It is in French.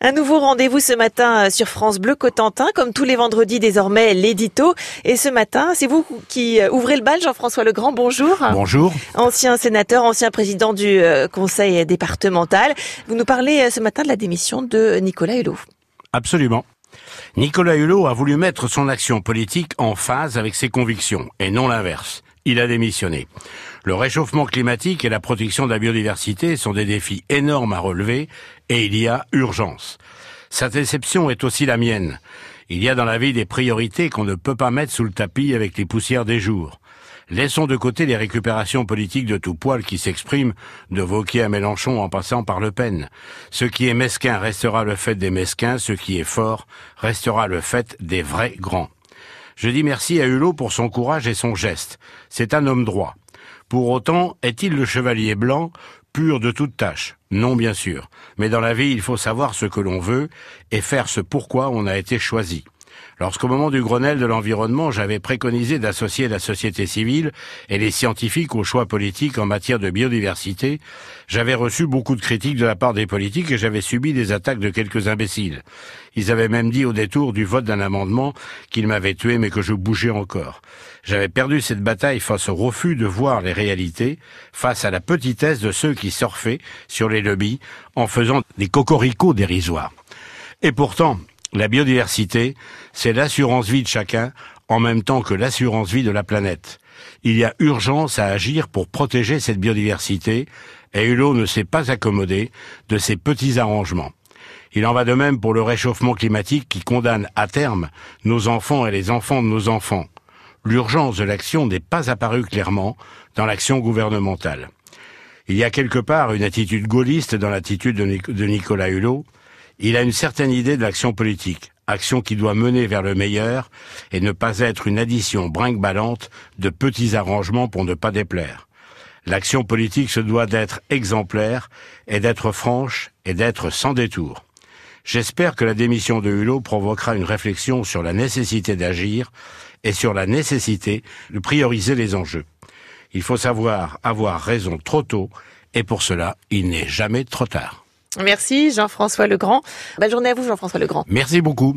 Un nouveau rendez-vous ce matin euh, sur France Bleu Cotentin, comme tous les vendredis désormais, l'édito. Et ce matin, c'est vous qui euh, ouvrez le bal, Jean-François Legrand, bonjour. Bonjour. Ancien sénateur, ancien président du euh, conseil départemental. Vous nous parlez ce matin de la démission de Nicolas Hulot. Absolument. Nicolas Hulot a voulu mettre son action politique en phase avec ses convictions, et non l'inverse. Il a démissionné. Le réchauffement climatique et la protection de la biodiversité sont des défis énormes à relever et il y a urgence. Sa déception est aussi la mienne. Il y a dans la vie des priorités qu'on ne peut pas mettre sous le tapis avec les poussières des jours. Laissons de côté les récupérations politiques de tout poil qui s'expriment, de Vauquier à Mélenchon en passant par Le Pen. Ce qui est mesquin restera le fait des mesquins, ce qui est fort restera le fait des vrais grands. Je dis merci à Hulot pour son courage et son geste. C'est un homme droit. Pour autant, est-il le chevalier blanc, pur de toute tâche? Non, bien sûr. Mais dans la vie, il faut savoir ce que l'on veut et faire ce pourquoi on a été choisi. Lorsqu'au moment du Grenelle de l'environnement, j'avais préconisé d'associer la société civile et les scientifiques aux choix politiques en matière de biodiversité, j'avais reçu beaucoup de critiques de la part des politiques et j'avais subi des attaques de quelques imbéciles. Ils avaient même dit au détour du vote d'un amendement qu'ils m'avaient tué mais que je bougeais encore. J'avais perdu cette bataille face au refus de voir les réalités, face à la petitesse de ceux qui surfaient sur les lobbies en faisant des cocoricots dérisoires. Et pourtant, la biodiversité, c'est l'assurance vie de chacun en même temps que l'assurance vie de la planète. Il y a urgence à agir pour protéger cette biodiversité et Hulot ne s'est pas accommodé de ces petits arrangements. Il en va de même pour le réchauffement climatique qui condamne à terme nos enfants et les enfants de nos enfants. L'urgence de l'action n'est pas apparue clairement dans l'action gouvernementale. Il y a quelque part une attitude gaulliste dans l'attitude de, Nicolas Hulot, il a une certaine idée de l'action politique, action qui doit mener vers le meilleur et ne pas être une addition brinque-ballante de petits arrangements pour ne pas déplaire. L'action politique se doit d'être exemplaire et d'être franche et d'être sans détour. J'espère que la démission de Hulot provoquera une réflexion sur la nécessité d'agir et sur la nécessité de prioriser les enjeux. Il faut savoir avoir raison trop tôt et pour cela, il n'est jamais trop tard. Merci Jean-François Legrand. Bonne journée à vous Jean-François Legrand. Merci beaucoup.